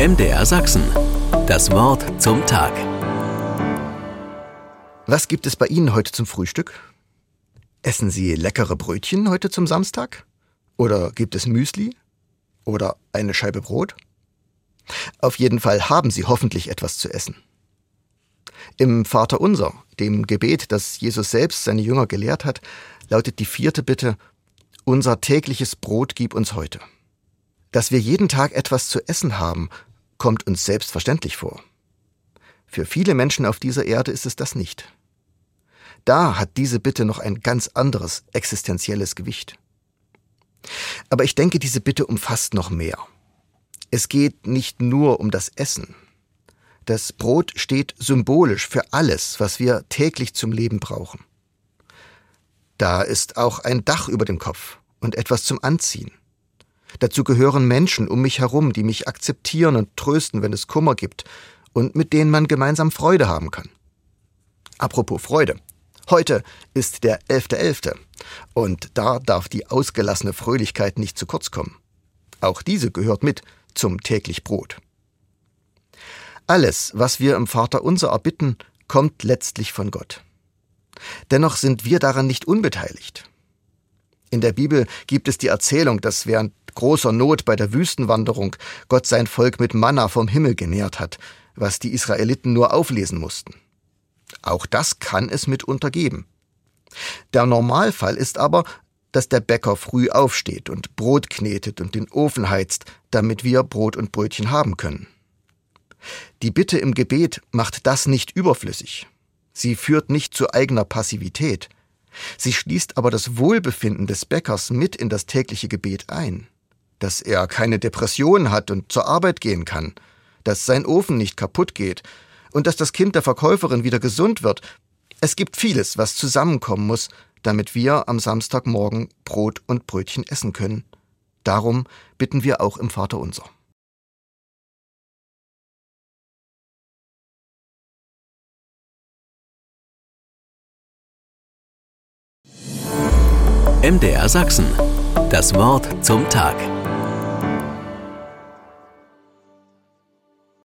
MDR Sachsen. Das Wort zum Tag. Was gibt es bei Ihnen heute zum Frühstück? Essen Sie leckere Brötchen heute zum Samstag? Oder gibt es Müsli? Oder eine Scheibe Brot? Auf jeden Fall haben Sie hoffentlich etwas zu essen. Im Vater Unser, dem Gebet, das Jesus selbst seine Jünger gelehrt hat, lautet die vierte Bitte, Unser tägliches Brot gib uns heute. Dass wir jeden Tag etwas zu essen haben, kommt uns selbstverständlich vor. Für viele Menschen auf dieser Erde ist es das nicht. Da hat diese Bitte noch ein ganz anderes existenzielles Gewicht. Aber ich denke, diese Bitte umfasst noch mehr. Es geht nicht nur um das Essen. Das Brot steht symbolisch für alles, was wir täglich zum Leben brauchen. Da ist auch ein Dach über dem Kopf und etwas zum Anziehen. Dazu gehören Menschen um mich herum, die mich akzeptieren und trösten, wenn es Kummer gibt und mit denen man gemeinsam Freude haben kann. Apropos Freude. Heute ist der 11.11. .11. und da darf die ausgelassene Fröhlichkeit nicht zu kurz kommen. Auch diese gehört mit zum täglich Brot. Alles, was wir im Vater unser erbitten, kommt letztlich von Gott. Dennoch sind wir daran nicht unbeteiligt. In der Bibel gibt es die Erzählung, dass während großer Not bei der Wüstenwanderung Gott sein Volk mit Manna vom Himmel genährt hat, was die Israeliten nur auflesen mussten. Auch das kann es mitunter geben. Der Normalfall ist aber, dass der Bäcker früh aufsteht und Brot knetet und den Ofen heizt, damit wir Brot und Brötchen haben können. Die Bitte im Gebet macht das nicht überflüssig. Sie führt nicht zu eigener Passivität. Sie schließt aber das Wohlbefinden des Bäckers mit in das tägliche Gebet ein dass er keine Depression hat und zur Arbeit gehen kann, dass sein Ofen nicht kaputt geht und dass das Kind der Verkäuferin wieder gesund wird. Es gibt vieles, was zusammenkommen muss, damit wir am Samstagmorgen Brot und Brötchen essen können. Darum bitten wir auch im Vater unser. MDR Sachsen. Das Wort zum Tag.